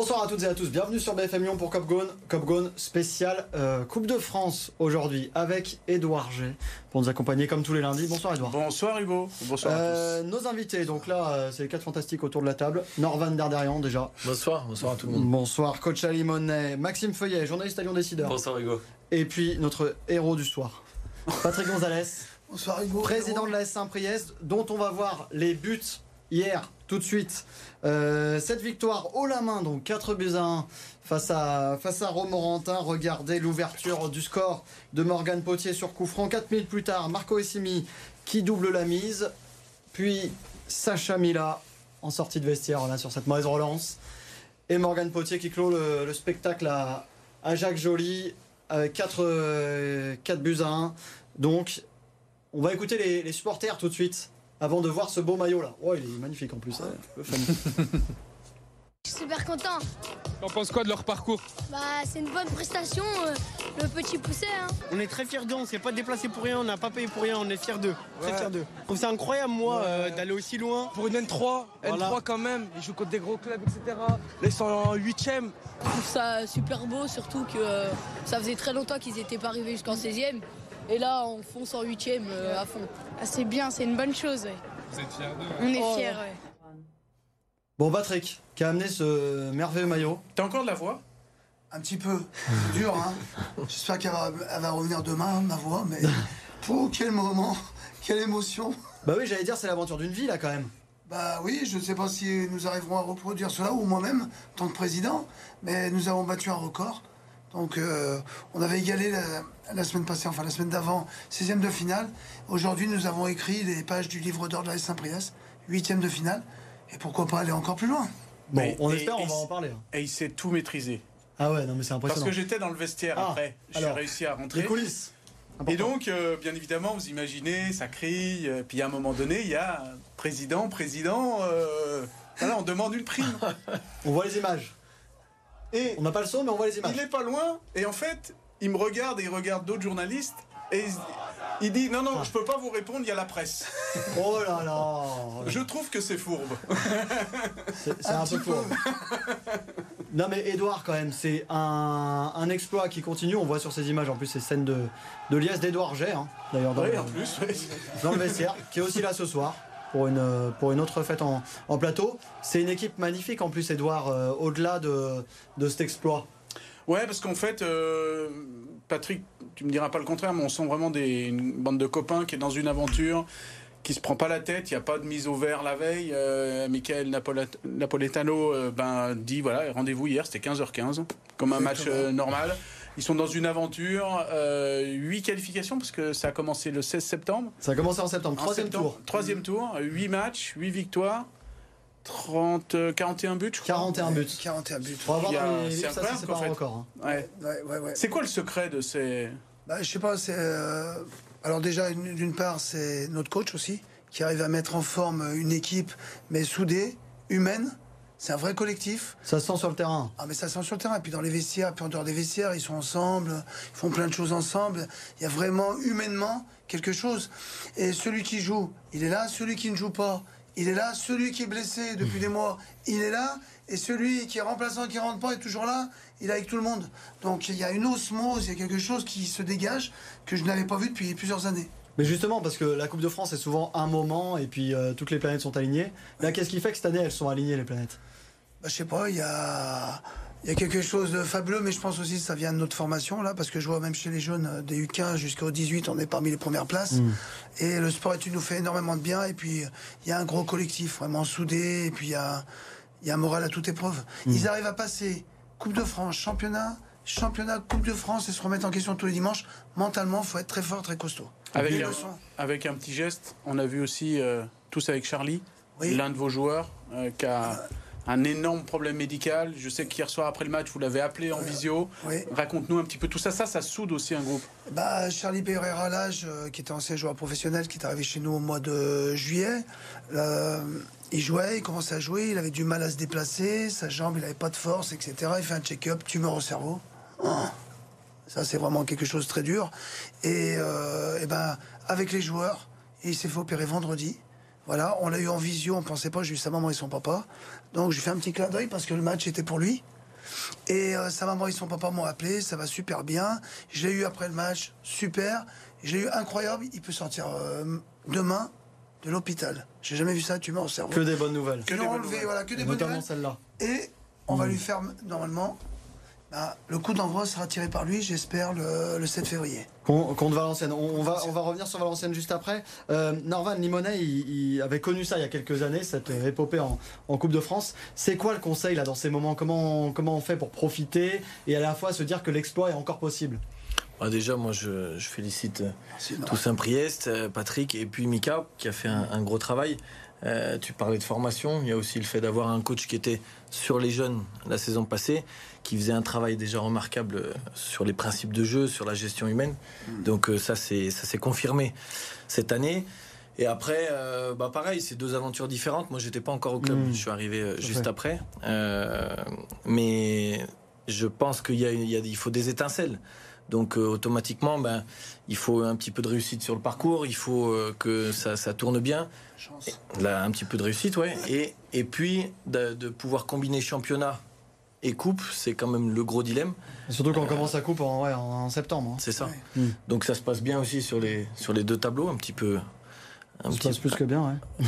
Bonsoir à toutes et à tous, bienvenue sur BFM Lyon pour Cop Gone, Cop Gone spécial euh, Coupe de France aujourd'hui avec Édouard G pour nous accompagner comme tous les lundis. Bonsoir Édouard. Bonsoir Hugo, bonsoir Euh, à tous. nos invités, donc là euh, c'est les quatre fantastiques autour de la table. Norvan Derderian déjà. Bonsoir, bonsoir à tout le monde. Bonsoir coach Ali Monet, Maxime Feuillet, journaliste à Lyon Décideur. Bonsoir Hugo. Et puis notre héros du soir, Patrick Gonzalez, Bonsoir Hugo. président de la S Saint-Priest, dont on va voir les buts hier, tout de suite. Euh, cette victoire haut la main, donc 4 buts à 1 face à, Romorantin. Regardez l'ouverture du score de Morgan Potier sur coup franc. 4 minutes plus tard, Marco Essimi qui double la mise. Puis Sacha Mila en sortie de vestiaire sur cette mauvaise relance. Et Morgan Potier qui clôt le, le spectacle à, à Jacques Joly avec 4, 4 buts à 1. Donc, on va écouter les supporters tout de suite avant de voir ce beau maillot là. Oh, il est magnifique en plus. hein. Fan. Je suis super content. T'en penses quoi de leur parcours? Bah, c'est une bonne prestation. euh, Le petit poussé, hein. On est très fiers d'eux, on s'est pas déplacé pour rien, on n'a pas payé pour rien, on est fiers d'eux. Très fiers d'eux. Je trouve ça incroyable, moi, euh, d'aller aussi loin. Pour une N3, Voilà. N3 quand même, ils jouent contre des gros clubs, etc. Là, ils sont en 8ème. Je trouve ça super beau, surtout que euh, ça faisait très longtemps qu'ils n'étaient pas arrivés jusqu'en 16e. Et là, on fonce en 8e à fond. Ah, c'est bien, c'est une bonne chose. ouais. Vous êtes fiers d'eux On est Oh. fiers. ouais. Bon, Patrick, qui a amené ce merveilleux maillot. T'as encore de la voix? Un petit peu. C'est dur, hein. J'espère qu'elle va, revenir demain, ma voix, mais. Pour quel moment, quelle émotion. Bah oui, j'allais dire, c'est l'aventure d'une vie là quand même. Bah oui, je ne sais pas si nous arriverons à reproduire cela, ou moi-même, en tant que président, mais nous avons battu un record. Donc, euh, on avait égalé la, la semaine passée, enfin la semaine d'avant, 16e de finale. Aujourd'hui, nous avons écrit les pages du livre d'or de la S Saint-Priest, 8e de finale. Et pourquoi pas aller encore plus loin? Bon, Mais- on et- espère, on va en parler. hein. Et il sait tout maîtriser. Ah ouais, non mais c'est Parce impressionnant. que j'étais dans le vestiaire Ah, après. J'ai réussi à rentrer. Les coulisses. Et donc, euh, bien évidemment, vous imaginez, ça crie. euh, puis à un moment donné, il y a président, président. euh, voilà, on demande une prime. on voit les images. Et On n'a pas le son, mais on voit les images. il est pas loin. Et en fait, il me regarde et il regarde d'autres journalistes. Et il, il dit Non, non, je peux pas vous répondre, il y a la presse. Oh là là. Je trouve que c'est fourbe. C'est c'est un, peu fort. Non mais Edouard quand même, c'est un, un exploit qui continue. On voit sur ces images en plus ces scènes de, de liesse d'Edouard Jet, hein, d'ailleurs dans, Oui, le- en plus. oui. dans le vestiaire, qui est aussi là ce soir pour une, pour une autre fête en, en plateau. C'est une équipe magnifique en plus Edouard, euh, au-delà de, de cet exploit. Ouais, parce qu'en fait, euh, Patrick, tu me diras pas le contraire, mais on sent vraiment des, une bande de copains qui est dans une aventure, qui se prend pas la tête. Il n'y a pas de mise au vert la veille. Euh, Michael Napolet- Napoletano euh, ben, dit voilà, rendez-vous hier, c'était 15h15, comme un match euh, normal. Ils sont dans une aventure, euh, 8 qualifications, parce que ça a commencé le 16 septembre. Ça a commencé en septembre, troisième septembre, tour. Troisième tour, 8 matchs, 8 victoires, 30, euh, 41 buts, je crois. 41 buts. 41 buts. On va voir Il y a- dans les c'est ça pas un record. hein. Ouais. Ouais, ouais, ouais. C'est quoi le secret de ces... Bah, je sais pas, c'est. euh, Alors, déjà, une- d'une part, c'est notre coach aussi, qui arrive à mettre en forme une équipe, mais soudée, humaine. C'est un vrai collectif. Ça se sent sur le terrain. Ah, mais ça sent sur le terrain. Et puis dans les vestiaires, puis en dehors des vestiaires, ils sont ensemble, ils font plein de choses ensemble. Il y a vraiment humainement quelque chose. Et celui qui joue, il est là. Celui qui ne joue pas, il est là. Celui qui est blessé depuis des mois, il est là. Et celui qui est remplaçant, qui rentre pas, est toujours là. Il est avec tout le monde. Donc il y a une osmose, il y a quelque chose qui se dégage que je n'avais pas vu depuis plusieurs années. Mais justement, parce que la Coupe de France est souvent un moment et puis euh, toutes les planètes sont alignées. Là, qu'est-ce qui fait que cette année elles sont alignées les planètes? Bah, je sais pas, il y a, il y a quelque chose de fabuleux, mais je pense aussi que ça vient de notre formation, là, parce que je vois même chez les jeunes, euh, des U15 jusqu'au 18, on est parmi les premières places. Et le sport études nous fait énormément de bien, et puis il y a un gros collectif, vraiment soudé, et puis il y a, il y a un moral à toute épreuve. Ils arrivent à passer Coupe de France, championnat, championnat, Coupe de France, et se remettre en question tous les dimanches. Mentalement, faut être très fort, très costaud. Avec un, avec petit geste, on a vu aussi euh, tous avec Charlie, Oui. l'un de vos joueurs, euh, qui a un énorme problème médical. Je sais qu'hier soir après le match, vous l'avez appelé en visio. Oui. Raconte-nous un petit peu tout ça. Ça, ça soude aussi un groupe. Bah, Charlie Pereira, l'âge, euh, qui était ancien joueur professionnel, qui est arrivé chez nous au mois de juillet. Euh, il jouait, il commençait à jouer, il avait du mal à se déplacer, sa jambe, il n'avait pas de force, etc. Il fait un check-up, tumeur au cerveau. Ah. Ça, c'est vraiment quelque chose de très dur. Et, euh, eh ben, avec les joueurs, il s'est fait opérer vendredi. Voilà, on l'a eu en visio, on pensait pas, j'ai eu sa maman et son papa. Donc j'ai fait un petit clin d'œil parce que le match était pour lui. Et euh, sa maman et son papa m'ont appelé, ça va super bien. Je l'ai eu après le match, super. Je l'ai eu incroyable, il peut sortir euh, demain de l'hôpital. J'ai jamais vu ça, tu mets au cerveau. Que des bonnes nouvelles. Ils l'ont enlevé, voilà, que des bonnes Notamment nouvelles. celle-là. Et on va lui faire normalement. Bah, le coup d'envoi sera tiré par lui, j'espère, le, le 7 février. Con- Contre Valenciennes. On, on va, on va revenir sur Valenciennes juste après. Euh, Norvan Limonet, il, il avait connu ça il y a quelques années, cette épopée en, en Coupe de France. C'est quoi le conseil là dans ces moments? Comment, comment on fait pour profiter et à la fois se dire que l'exploit est encore possible? Bah, déjà, moi, je, je félicite euh, C'est tout normal. Saint-Priest, euh, Patrick et puis Mika qui a fait un, un gros travail. Euh, tu parlais de formation, il y a aussi le fait d'avoir un coach qui était sur les jeunes la saison passée, qui faisait un travail déjà remarquable euh, sur les principes de jeu, sur la gestion humaine. Donc euh, ça, c'est ça s'est confirmé cette année. Et après, euh, bah pareil, c'est deux aventures différentes. Moi, j'étais pas encore au club, Mm. je suis arrivé euh, juste après. Euh, mais je pense qu'il y a, il y a- il faut des étincelles. Donc euh, automatiquement, ben, il faut un petit peu de réussite sur le parcours, il faut euh, que ça, ça tourne bien. Chance. Là, un petit peu de réussite, ouais. Et, et puis de, de pouvoir combiner championnat et coupe, c'est quand même le gros dilemme. Et Surtout quand on commence la coupe en, ouais, en, en septembre. hein. C'est ça. Ouais. Mm. Donc ça se passe bien aussi sur les, sur les deux tableaux, un petit peu. Un Ça se passe plus que bien, ouais.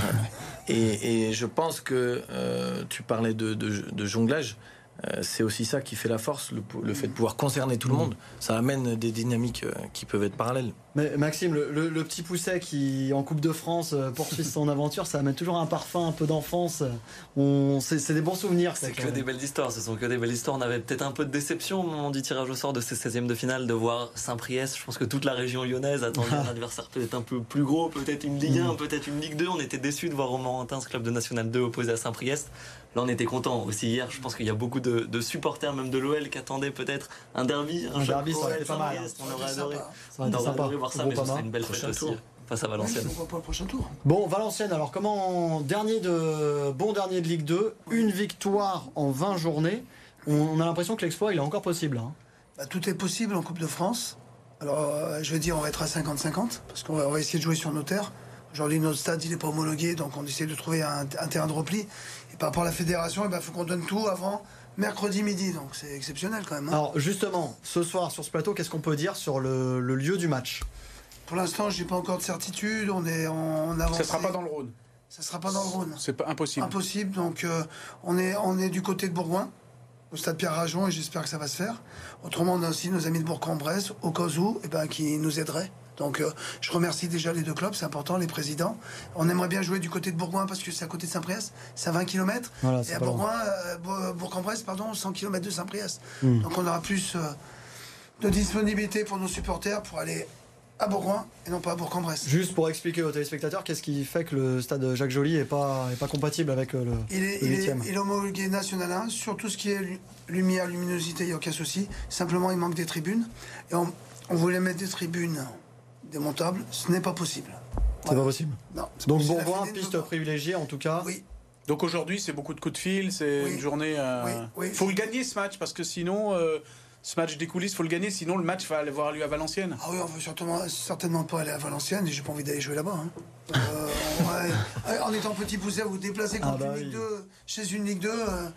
et, et je pense que euh, tu parlais de, de- de jonglage. Euh, c'est aussi ça qui fait la force, le, le fait de pouvoir concerner tout le monde. Ça amène des dynamiques euh, qui peuvent être parallèles. Mais Maxime, le, le- le petit pousset qui en Coupe de France euh, poursuit son aventure, ça amène toujours un parfum un peu d'enfance. On, c'est, c'est des bons souvenirs. C'est que même. des belles histoires, ce sont que des belles histoires. On avait peut-être un peu de déception au moment du tirage au sort de ces 16e de finale de voir Saint-Priest. Je pense que toute la région lyonnaise attendait un adversaire peut-être un peu plus gros, peut-être une Ligue 1, peut-être une Ligue 2. On était déçus de voir Romorantin, ce club de National 2, opposé à Saint-Priest. Là, on était content aussi hier. Je pense qu'il y a beaucoup de, de supporters, même de l'OL, qui attendaient peut-être un derby. Un derby, ça aurait été pas mal, hein. On aurait adoré, on aurait adoré voir ça, mais ce serait une belle fête aussi tour. face à Valenciennes. Pas le prochain tour Bon, Valenciennes, alors comment dernier de bon dernier de Ligue 2, une victoire en 20 journées. On, a l'impression que l'exploit il est encore possible. hein. Bah, Tout est possible en Coupe de France. Alors, euh, je vais dire, on va être à 50-50, parce qu'on va, essayer de jouer sur nos terres. Aujourd'hui, notre stade, il n'est pas homologué, donc on essaie de trouver un, un terrain de repli. Et par rapport à la fédération, il faut qu'on donne tout avant mercredi midi, donc c'est exceptionnel quand même. hein. Alors justement, ce soir sur ce plateau, qu'est-ce qu'on peut dire sur le, le lieu du match? Pour l'instant, je n'ai pas encore de certitude, on est en avance. Ça sera pas dans le Rhône. Ça sera pas dans le Rhône. C'est pas impossible. Impossible, donc euh, on, est, on est du côté de Bourgoin, au stade Pierre-Rajon, et j'espère que ça va se faire. Autrement, on a aussi nos amis de Bourg-en-Bresse, au cas où, eh ben, qui nous aideraient. Donc euh, je remercie déjà les deux clubs, c'est important, les présidents. On aimerait bien jouer du côté de Bourgoin parce que c'est à côté de Saint-Priest, c'est à 20 km. Voilà, et à. Bourgoin, euh, Bo- Bourg-en-Bresse, pardon, 100 km de Saint-Priest. Hmm. Donc on aura plus euh, de disponibilité pour nos supporters pour aller à Bourgoin et non pas à Bourg-en-Bresse. Juste pour expliquer aux téléspectateurs, qu'est-ce qui fait que le stade Jacques Joly est pas, est pas compatible avec euh, le, Il est, le il, est, huitième? il est homologué national 1 sur tout ce qui est lu- lumière, luminosité, il n'y a aucun souci. Simplement, il manque des tribunes. Et on, on voulait mettre des tribunes démontables. Ce n'est pas possible. C'est pas possible. Non. Donc Bourgoin, piste ne privilégiée en tout cas. Oui, Donc aujourd'hui, c'est beaucoup de coups de fil, c'est Oui. une journée. euh, Oui, oui. Faut le gagner ce match parce que sinon, euh, ce match des coulisses, faut le gagner. Sinon, le match va aller avoir lieu à Valenciennes. ah oui, on veut certainement, certainement pas aller à Valenciennes et j'ai pas envie d'aller jouer là-bas. hein. Euh, ouais. En étant petit poussé, vous Ah contre bah une Ligue oui. 2, chez une Ligue 2, euh,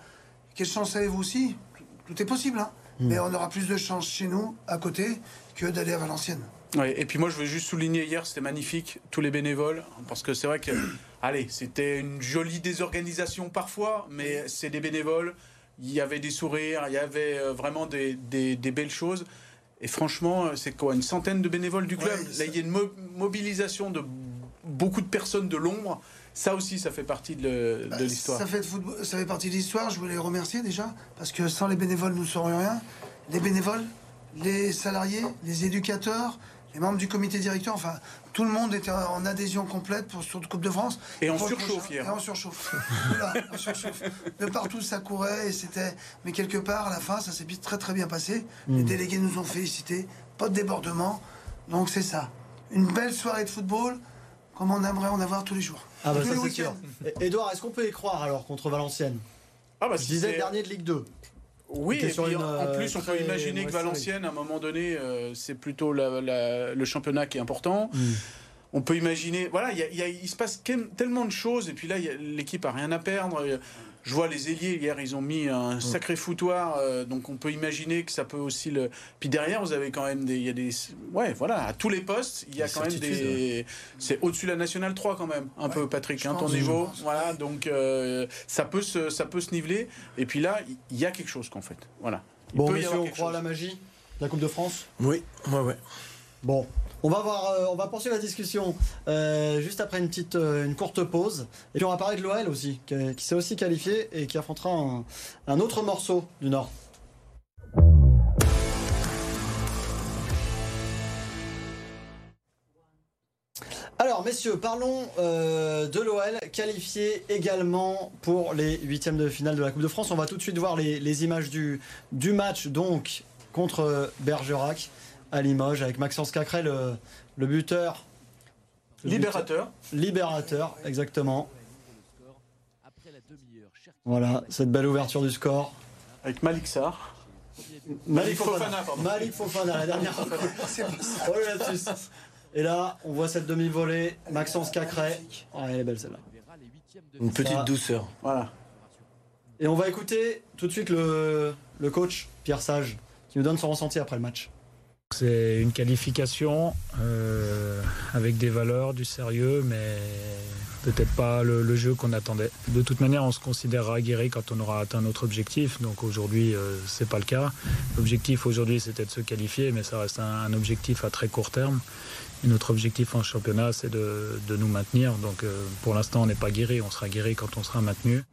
quelle chance avez-vous aussi? Tout, tout est possible. hein. Hmm. Mais on aura plus de chance chez nous, à côté, que d'aller à Valenciennes. Et puis moi, je veux juste souligner hier, c'était magnifique, tous les bénévoles, parce que c'est vrai que, allez, c'était une jolie désorganisation parfois, mais c'est des bénévoles. Il y avait des sourires, il y avait euh, vraiment des, des- des belles choses. Et franchement, euh, c'est quoi Une centaine de bénévoles du club. Ouais, Là, il y a une mo- mobilisation de beaucoup de personnes de l'ombre. Ça aussi, ça fait partie de, Bah, l'histoire. Ça fait, de football- ça fait partie de l'histoire. Je voulais les remercier déjà, parce que sans les bénévoles, nous ne serions rien. Les bénévoles, les salariés, les éducateurs, les membres du comité directeur, enfin, tout le monde était en adhésion complète pour cette Coupe de France. Et le surchauffe prochain- hier. Et en surchauffe. Voilà, en surchauffe. De partout, ça courait et c'était. Mais quelque part, à la fin, ça s'est très très bien passé. Hmm. Les délégués nous ont félicités. Pas de débordement. Donc c'est ça. Une belle soirée de football, comme on aimerait en avoir tous les jours. Ah bah tous ça c'est sûr. est-ce qu'on peut y croire alors contre Valenciennes? Ah bah, Je si disais dernier de Ligue 2. Oui, et puis une, en euh, plus, on peut imaginer que Valenciennes, à un moment donné, euh, c'est plutôt la- la- le championnat qui est important. on peut imaginer. Voilà, il, y a- il y a- il se passe tellement de choses. Et puis là, l'équipe a rien à perdre. Je vois les ailiers hier, ils ont mis un sacré foutoir. euh, donc on peut imaginer que ça peut aussi le. Puis derrière, vous avez quand même des. Il y a des. Ouais, voilà, à tous les postes, il y a Des quand même des. C'est au-dessus de la nationale 3 quand même, un peu, Patrick, hein, ton niveau. Voilà, donc euh, ça, peut se, ça peut se niveler. Et puis là, il y a quelque chose qu'en fait. Voilà. Il Bon, peut y messieurs, avoir on croit à la magie de la Coupe de France? Oui, ouais, ouais. Bon, on va voir, euh, on va poursuivre la discussion euh, juste après une petite, euh, courte pause. Et puis on va parler de l'OL aussi, qui, s'est aussi qualifié et qui affrontera un, autre morceau du Nord. Alors, messieurs, parlons de l'OL, qualifié également pour les huitièmes de finale de la Coupe de France. On va tout de suite voir les, les images du, du match, donc, contre Bergerac à Limoges, avec Maxence Cacré, le, le buteur. Le Libérateur. buteur- libérateur, exactement. Voilà, cette belle ouverture du score. Avec Malik Sarr. Malik Fofana, pardon. Malik Fofana, la dernière fois. Oh. Et là, on voit cette demi-volée, Maxence Cacré. Ah, elle est belle celle-là. Une petite Ça. douceur. Voilà. Et on va écouter tout de suite le, le coach, Pierre Sage, qui nous donne son ressenti après le match. C'est une qualification euh, avec des valeurs, du sérieux, mais peut-être pas le, jeu qu'on attendait. De toute manière, on se considérera guéri quand on aura atteint notre objectif. Donc aujourd'hui, euh, c'est pas le cas. L'objectif aujourd'hui, c'était de se qualifier, mais ça reste un, objectif à très court terme. Et notre objectif en championnat, c'est de, de nous maintenir. Donc euh, pour l'instant, on n'est pas guéri. On sera guéri quand on sera maintenu.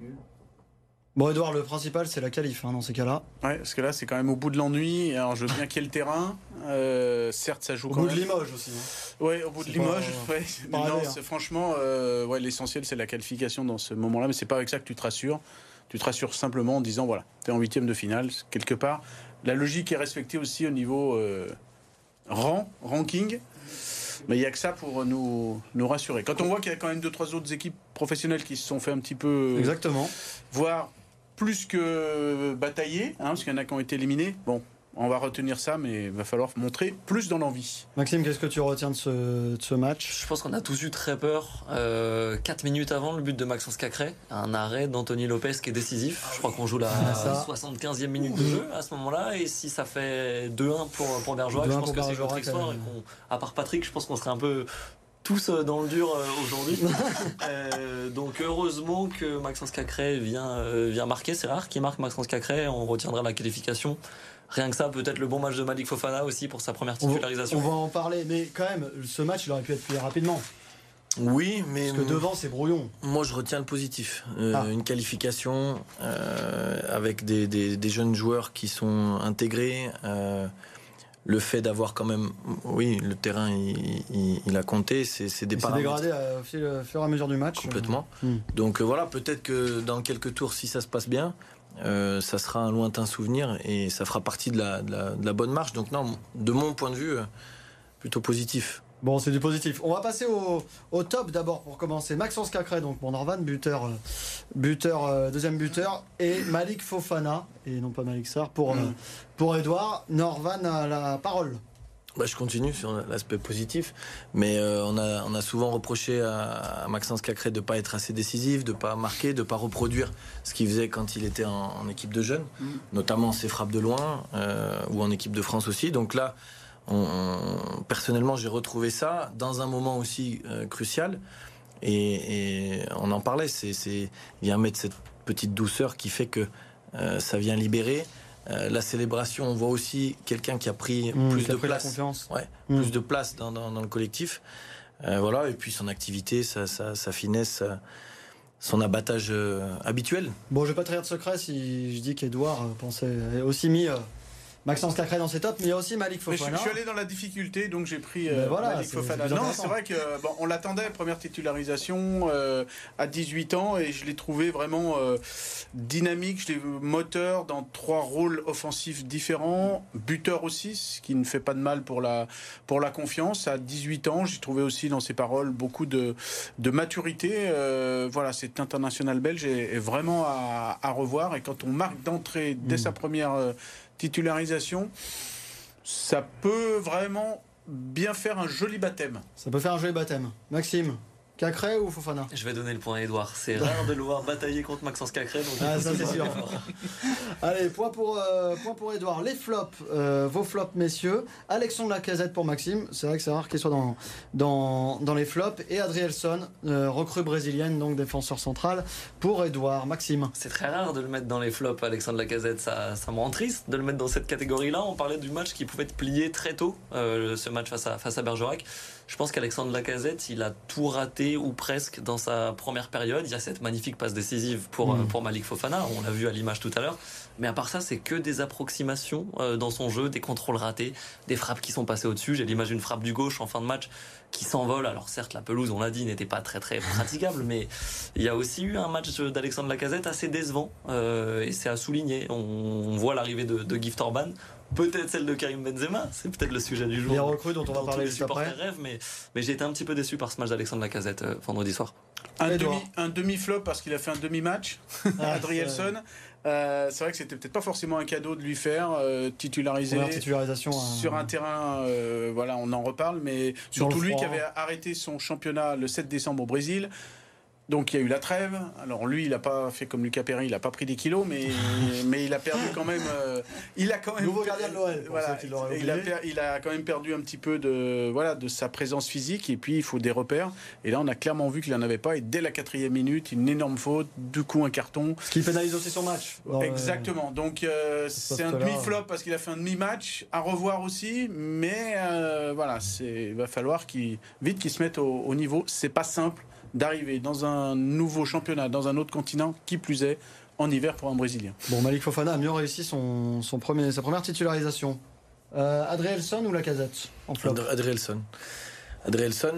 Bon, Edouard, le principal, c'est la qualif hein, dans ces cas-là. Ouais, parce que là, c'est quand même au bout de l'ennui. Alors, je veux bien qu'il y ait le terrain. Euh, certes, ça joue Au quand bout même. de Limoges aussi. hein. Ouais, au bout de Limoges. pas- ouais. pas Mais non, hein. c'est franchement, euh, ouais, l'essentiel, c'est la qualification dans ce moment-là. Mais c'est pas avec ça que tu te rassures. Tu te rassures simplement en disant, voilà, tu es en huitième de finale. Quelque part, la logique est respectée aussi au niveau euh, rang, ranking. Mais il n'y a que ça pour nous, nous rassurer. Quand on voit qu'il y a quand même deux, trois autres équipes professionnelles qui se sont fait un petit peu. Exactement. voire plus que batailler, hein, parce qu'il y en a qui ont été éliminés. Bon, on va retenir ça, mais il va falloir montrer plus dans l'envie. Maxime, qu'est-ce que tu retiens de ce, de ce match? Je pense qu'on a tous eu très peur. 4 minutes avant le but de Maxence Cacré, un arrêt d'Anthony Lopez qui est décisif. Je crois qu'on joue la Ah, ça. 75e minute de jeu à ce moment-là. Et si ça fait 2-1 pour, pour Bergerac, 2-1 je pense que c'est notre histoire. euh. Et qu'on- à part Patrick, je pense qu'on serait un peu tous euh, dans le dur euh, aujourd'hui. Euh, donc heureusement que Maxence Cacré vient, vient marquer. C'est rare qu'il marque Maxence Cacré. On retiendra la qualification. Rien que ça, peut-être le bon match de Malik Fofana aussi pour sa première on va, titularisation. on va en parler, mais quand même, ce match, il aurait pu être plié rapidement. Oui, mais Parce que devant, c'est brouillon. moi je retiens le positif. Euh, Ah. Une qualification euh, avec des, des- des jeunes joueurs qui sont intégrés. euh, le fait d'avoir quand même, oui, le terrain il, il- il a compté, c'est des Il dégradé euh, au fur et à mesure du match. Complètement. Hmm. Donc euh, voilà, peut-être que dans quelques tours, si ça se passe bien, euh, ça sera un lointain souvenir et ça fera partie de la, de la- de la bonne marche. Donc non, de mon point de vue, plutôt positif. Bon, c'est du positif. On va passer au, au top d'abord pour commencer. Maxence Cacré, donc bon, Norvan, buteur, euh, buteur euh, deuxième buteur, et Malik Fofana, et non pas Malik Sarr, pour, euh, pour Edouard. Norvan a la parole. Bah, je continue sur l'aspect positif, mais euh, on, a, on a souvent reproché à, à Maxence Cacré de ne pas être assez décisif, de ne pas marquer, de ne pas reproduire ce qu'il faisait quand il était en, en équipe de jeunes, notamment ses frappes de loin euh, ou en équipe de France aussi. Donc là, on- on- personnellement, j'ai retrouvé ça dans un moment aussi euh, crucial. Et, et on en parlait, c'est, c'est, il vient mettre cette petite douceur qui fait que euh, ça vient libérer. Euh, la célébration, on voit aussi quelqu'un qui a pris Mmh, plus de pris place, ouais, Mmh. plus de place dans, dans- dans le collectif. Voilà, et puis son activité, sa, sa- sa finesse, sa- son abattage habituel. Bon, je vais pas trahir de secret si je dis qu'Edouard pensait aussi mis Maxence Cacré dans ses tops, mais il y a aussi Malik Mais je, Fofana. je suis allé dans la difficulté, donc j'ai pris euh, voilà, Malik Fofana. Non, c'est vrai que bon, on l'attendait, première titularisation euh, à 18 ans, et je l'ai trouvé vraiment euh, dynamique, je l'ai vu moteur dans trois rôles offensifs différents, buteur aussi, ce qui ne fait pas de mal pour la, pour la confiance. À 18 ans, j'ai trouvé aussi dans ses paroles beaucoup de, de maturité. Voilà, cet international belge est, est vraiment à, à revoir, et quand on marque d'entrée dès Mm. sa première titularisation, ça peut vraiment bien faire un joli baptême. Ça peut faire un joli baptême. Maxime Cacré ou Fofana? Je vais donner le point à Edouard. C'est rare de le voir batailler contre Maxence Cacré. Donc ah, ça c'est sûr. Allez, point pour, euh, point pour Edouard. Les flops, euh, vos flops, messieurs. Alexandre Lacazette pour Maxime. C'est vrai que c'est rare qu'il soit dans, dans, dans les flops. Et Adrielson, euh, recrue brésilienne, donc défenseur central, pour Edouard. Maxime. C'est très rare de le mettre dans les flops, Alexandre Lacazette. Ça, ça me rend triste de le mettre dans cette catégorie-là. On parlait du match qui pouvait être plié très tôt, ce match face à, face à Bergerac. Je pense qu'Alexandre Lacazette, il a tout raté ou presque dans sa première période. Il y a cette magnifique passe décisive pour, mm. pour Malik Fofana, on l'a vu à l'image tout à l'heure. Mais à part ça, c'est que des approximations euh, dans son jeu, des contrôles ratés, des frappes qui sont passées au-dessus. J'ai l'image d'une frappe du gauche en fin de match qui s'envole. Alors certes, la pelouse, on l'a dit, n'était pas très très praticable, mais il y a aussi eu un match d'Alexandre Lacazette assez décevant euh, et c'est à souligner. On, voit l'arrivée de, de Gift Orban peut-être celle de Karim Benzema, c'est peut-être le sujet du jour. Les recrues dont on va parler juste après. Rêve, mais, mais j'ai été un petit peu déçu par ce match d'Alexandre Lacazette euh, vendredi soir. Un demi, un demi flop parce qu'il a fait un demi match, ah, Adrielson. Euh, c'est vrai que c'était peut-être pas forcément un cadeau de lui faire euh, titulariser titularisation hein. sur un terrain. voilà, on en reparle, mais surtout lui qui avait arrêté son championnat le 7 décembre au Brésil. Donc il y a eu la trêve. Alors lui, il n'a pas fait comme Lucas Perry, il n'a pas pris des kilos, mais, mais il a perdu quand même. Euh, il a quand même. Nouveau gardien de l'OL. Voilà, il, a il a quand même perdu un petit peu de voilà de sa présence physique et puis il faut des repères. Et là, on a clairement vu qu'il n'en avait pas. Et dès la quatrième minute, une énorme faute, du coup un carton. Ce qui pénalise aussi son match. Exactement. Donc euh, c'est un demi flop parce qu'il a fait un demi match à revoir aussi, mais euh, voilà, c'est il va falloir qu'il vite qu'il se mette au, au niveau. C'est pas simple d'arriver dans un nouveau championnat, dans un autre continent, qui plus est, en hiver pour un Brésilien. Bon, Malik Fofana a mieux réussi son, son premier, sa première titularisation. Euh, Adrielson ou Lacazette en flop Adrielson. Adrielson,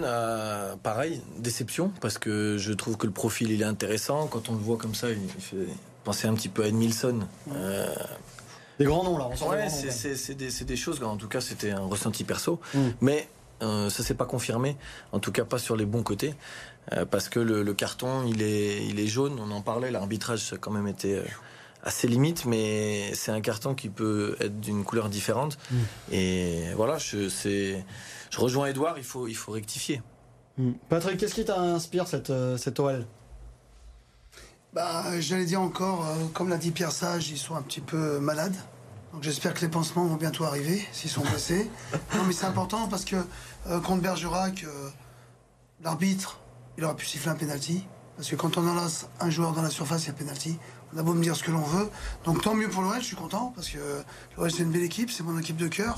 pareil, déception, parce que je trouve que le profil il est intéressant. Quand on le voit comme ça, il fait penser un petit peu à Edmilson. Euh, des grands noms là, on ouais, c'est des, des, choses, en tout cas c'était un ressenti perso. Mm. Mais euh, ça s'est pas confirmé, en tout cas pas sur les bons côtés. Euh, parce que le, carton, il est, il est jaune. On en parlait, l'arbitrage, ça a quand même été euh, assez limite, mais c'est un carton qui peut être d'une couleur différente. Mm. Et voilà, je, je rejoins Edouard, il faut, il faut rectifier. Mm. Patrick, qu'est-ce qui t'inspire cette, euh, cette OL bah, J'allais dire encore, comme l'a dit Pierre Sage, ils sont un petit peu malades. Donc j'espère que les pansements vont bientôt arriver, s'ils sont blessés. non mais c'est important parce que contre Bergerac, l'arbitre il aurait pu siffler un penalty. Parce que quand on enlace un joueur dans la surface, il y a penalty. On a beau me dire ce que l'on veut. Donc tant mieux pour l'OL, je suis content. Parce que l'OL, c'est une belle équipe, c'est mon équipe de cœur.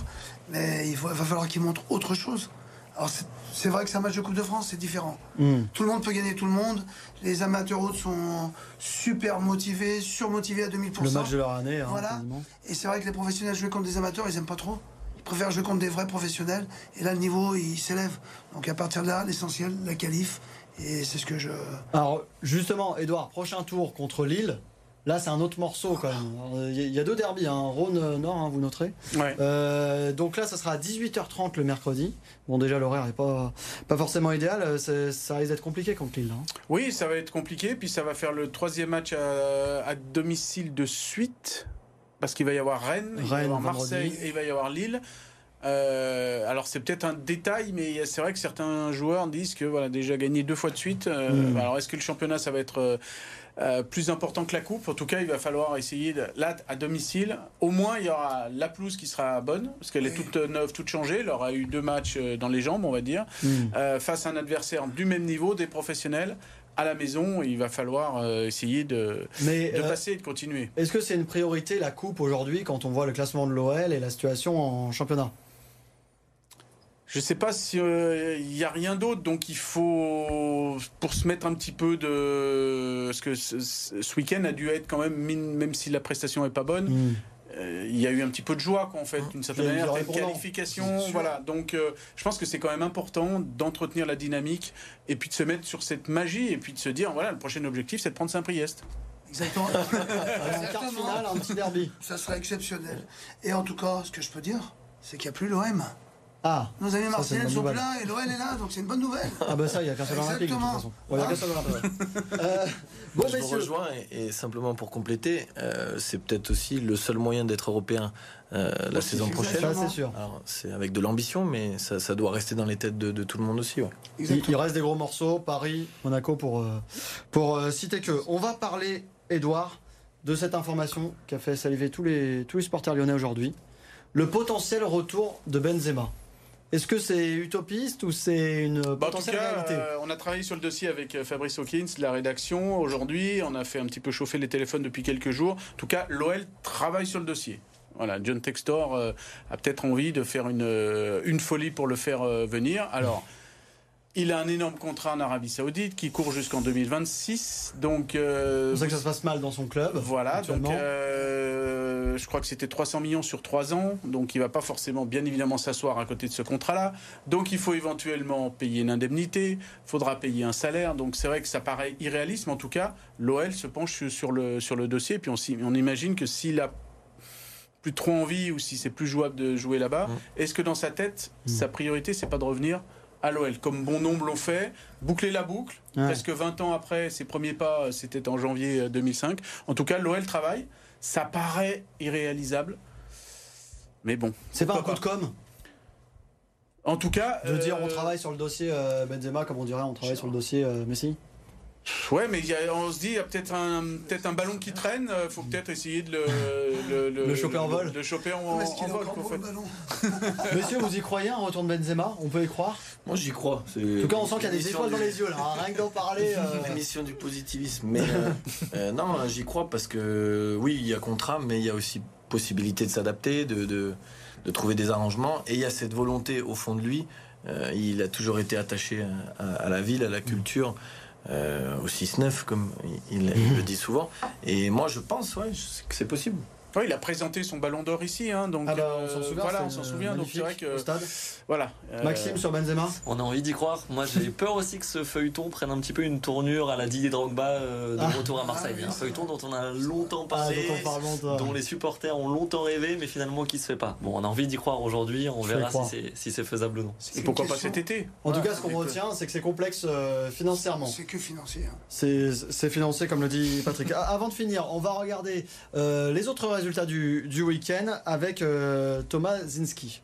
Mais il, va falloir qu'il montre autre chose. Alors c'est vrai que c'est un match de Coupe de France, c'est différent. Hmm. Tout le monde peut gagner tout le monde. Les amateurs autres sont super motivés, surmotivés à 2000%. Le match de leur année. Hein, voilà. Et c'est vrai que les professionnels jouent contre des amateurs, ils aiment pas trop. Ils préfèrent jouer contre des vrais professionnels. Et là, le niveau, il s'élève. Donc à partir de là, l'essentiel, la qualif. Et c'est ce que je. Alors, justement, Edouard, prochain tour contre Lille. Là, c'est un autre morceau quand même. Il y a deux derbies, hein. Rhône-Nord, hein, vous noterez. Euh, donc là, ça sera à 18h30 le mercredi. Bon, déjà, l'horaire n'est pas, pas forcément idéal. Ça risque d'être compliqué contre Lille. Hein. Oui, ça va être compliqué. Puis ça va faire le troisième match à, domicile de suite. Parce qu'il va y avoir Rennes, il va y avoir Marseille et il va y avoir Lille. Euh, alors c'est peut-être un détail, mais c'est vrai que certains joueurs disent que voilà déjà gagné deux fois de suite. Euh, hmm. Alors est-ce que le championnat ça va être euh, plus important que la coupe? En tout cas, il va falloir essayer de, là à domicile. Au moins il y aura la pelouse qui sera bonne parce qu'elle est toute neuve, toute changée. Elle aura eu deux matchs dans les jambes, on va dire, hmm. face à un adversaire du même niveau, des professionnels à la maison, il va falloir essayer de, de passer et de continuer. Est-ce que c'est une priorité la coupe aujourd'hui quand on voit le classement de l'OL et la situation en championnat? Je ne sais pas s'il n'y euh, a rien d'autre, donc il faut, pour se mettre un petit peu de. Parce que ce, week-end a dû être quand même, même si la prestation n'est pas bonne, hmm. euh, il y a eu un petit peu de joie, quoi, en fait, d'une certaine manière, une qualification. Voilà, donc euh, je pense que c'est quand même important d'entretenir la dynamique et puis de se mettre sur cette magie et puis de se dire voilà, le prochain objectif, c'est de prendre Saint-Priest. Exactement. un quart un petit derby. Ça serait exceptionnel. Et en tout cas, ce que je peux dire, c'est qu'il n'y a plus l'OM. Ah, Nos amis marseillais sont nouvelle. pleins et l'OL est là, donc c'est une bonne nouvelle. Ah bah ça, il y a qu'un seul olympique de toute Exactement. façon. Ouais, il y a qu'un seul olympique. Euh, bon, Moi, je vous messieurs. rejoins et, et simplement pour compléter, euh, c'est peut-être aussi le seul moyen d'être européen euh, la saison prochaine. Ça, c'est sûr. Alors, c'est avec de l'ambition, mais ça, ça doit rester dans les têtes de, de tout le monde aussi. ouais. Il, il reste des gros morceaux, Paris, Monaco pour, pour citer que. On va parler, Edouard, de cette information qui a fait saliver tous les, tous les supporters lyonnais aujourd'hui. Le potentiel retour de Benzema. Est-ce que c'est utopiste ou c'est une Bah, en tout cas, réalité? euh, on a travaillé sur le dossier avec euh, Fabrice Hawkins, la rédaction. Aujourd'hui, on a fait un petit peu chauffer les téléphones depuis quelques jours. En tout cas, l'OL travaille sur le dossier. Voilà, John Textor euh, a peut-être envie de faire une, une folie pour le faire euh, venir. Alors, il a un énorme contrat en Arabie Saoudite qui court jusqu'en 2026. Donc, euh, C'est pour ça que ça se passe mal dans son club. voilà, donc euh, je crois que c'était 300 millions sur 3 ans, donc il va pas forcément bien évidemment s'asseoir à côté de ce contrat-là. Donc il faut éventuellement payer une indemnité, faudra payer un salaire, donc c'est vrai que ça paraît irréaliste, mais en tout cas, l'OL se penche sur le, sur le dossier, puis on, on imagine que s'il a plus trop envie ou si c'est plus jouable de jouer là-bas, est-ce que dans sa tête, sa priorité, c'est pas de revenir à l'OL, comme bon nombre l'ont fait, boucler la boucle, Ouais. presque 20 ans après ses premiers pas, c'était en janvier euh, 2005. En tout cas, l'OL travaille, ça paraît irréalisable, mais bon. C'est pas un coup de com? En tout cas, Je veux dire, on euh, travaille sur le dossier euh, Benzema, comme on dirait, on travaille sur le dossier euh, Messi? Ouais, mais il y a- on se dit, il y a peut-être un, peut un ballon qui traîne, euh, faut peut-être essayer de le, le, Le choper en vol. Le choper en, Est-ce qu'il en est vol. en fait. ballon Messieurs, vous y croyez un retour de Benzema? On peut y croire? Moi, j'y crois. En tout cas, on sent qu'il y a des étoiles dans les yeux, là. hein, Rien que d'en parler. euh, L'émission du positivisme. Mais euh, euh, non, j'y crois parce que oui, il y a contrat, mais il y a aussi possibilité de s'adapter, de, de, de trouver des arrangements. Et il y a cette volonté au fond de lui. Euh, il a toujours été attaché à, à la ville, à la culture, euh, au 6-9, comme il, il le dit souvent. Et moi, je pense ouais, que c'est possible. Ouais, il a présenté son ballon d'or ici, hein, donc Ah bah, on euh, s'en souvient, voilà, on s'en euh, souvient. Donc c'est vrai que stade. voilà. euh, Maxime sur Benzema On a envie d'y croire. Moi, j'ai peur aussi que ce feuilleton prenne un petit peu une tournure à la Didier Drogba euh, de Ah. retour à Marseille. Un feuilleton dont on a longtemps Ah, parlé, dont les supporters ont longtemps rêvé, mais finalement qui se fait pas. Bon, on a envie d'y croire aujourd'hui. On Je verra si c'est si faisable ou non. Et pourquoi pas cet été En tout cas, ce qu'on retient, c'est que c'est complexe euh, financièrement. C'est que financier. hein. C'est financé, comme le dit Patrick. Avant de finir, on va regarder euh, les autres résultats du, week-end avec euh, Thomas Zinski.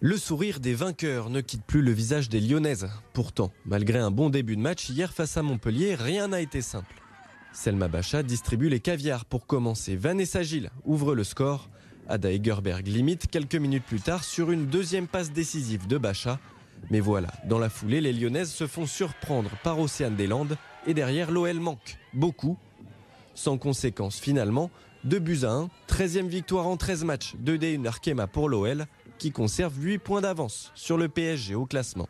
Le sourire des vainqueurs ne quitte plus le visage des Lyonnaises. Pourtant, malgré un bon début de match hier face à Montpellier, rien n'a été simple. Selma Bacha distribue les caviars pour commencer. Vanessa Gilles ouvre le score. Ada Egerberg limite quelques minutes plus tard sur une deuxième passe décisive de Bacha. Mais voilà, dans la foulée, les Lyonnaises se font surprendre par Océane des Landes et derrière l'OL manque. Beaucoup. Sans conséquence finalement, 2 buts à 1, 13e victoire en 13 matchs de D1 Arkema pour l'OL qui conserve 8 points d'avance sur le PSG au classement.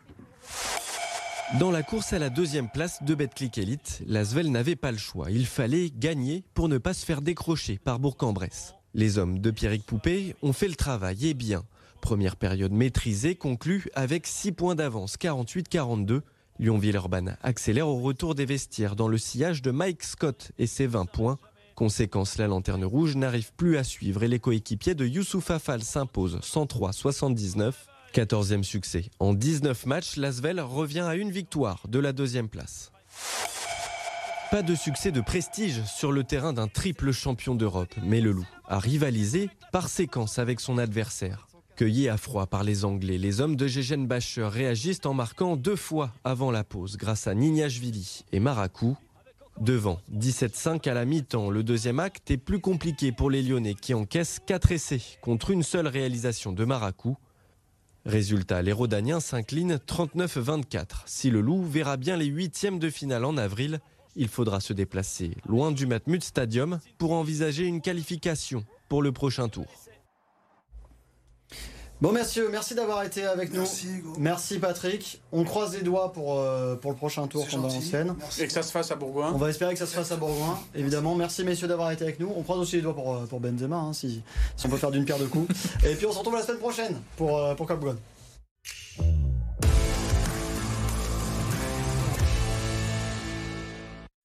Dans la course à la deuxième place de Betclic Elite, l'Asvel n'avait pas le choix. Il fallait gagner pour ne pas se faire décrocher par Bourg-en-Bresse. Les hommes de Pierrick Poupée ont fait le travail et bien. Première période maîtrisée conclue avec 6 points d'avance, 48-42. Lyon-Villeurbanne accélère au retour des vestiaires dans le sillage de Mike Scott et ses 20 points. Conséquence, la lanterne rouge n'arrive plus à suivre et les coéquipiers de Youssouf Afal s'imposent 103-79. 14e succès. En 19 matchs, l'Asvel revient à une victoire de la deuxième place. Pas de succès de prestige sur le terrain d'un triple champion d'Europe, mais le loup a rivalisé par séquence avec son adversaire. Cueillis à froid par les Anglais, les hommes de Gégène Bacher réagissent en marquant deux fois avant la pause grâce à Nignashvili et Maracou. Devant 17-5 à la mi-temps, le deuxième acte est plus compliqué pour les Lyonnais qui encaissent 4 essais contre une seule réalisation de Maracou. Résultat, les Rodaniens s'inclinent 39-24. Si le Loup verra bien les huitièmes de finale en avril, il faudra se déplacer loin du Matmut Stadium pour envisager une qualification pour le prochain tour. Bon, messieurs, merci d'avoir été avec nous. Merci, Hugo. Merci, Patrick. On croise les doigts pour, euh, pour le prochain tour contre. Valenciennes. Merci. Et que ça se fasse à Bourgoin. On va espérer que ça se fasse à Bourgoin, évidemment. Merci, messieurs, d'avoir été avec nous. On croise aussi les doigts pour, euh, pour Benzema, hein, si, si on peut faire d'une pierre deux coups. Et puis, on se retrouve la semaine prochaine pour, euh, pour Cap Bourgogne.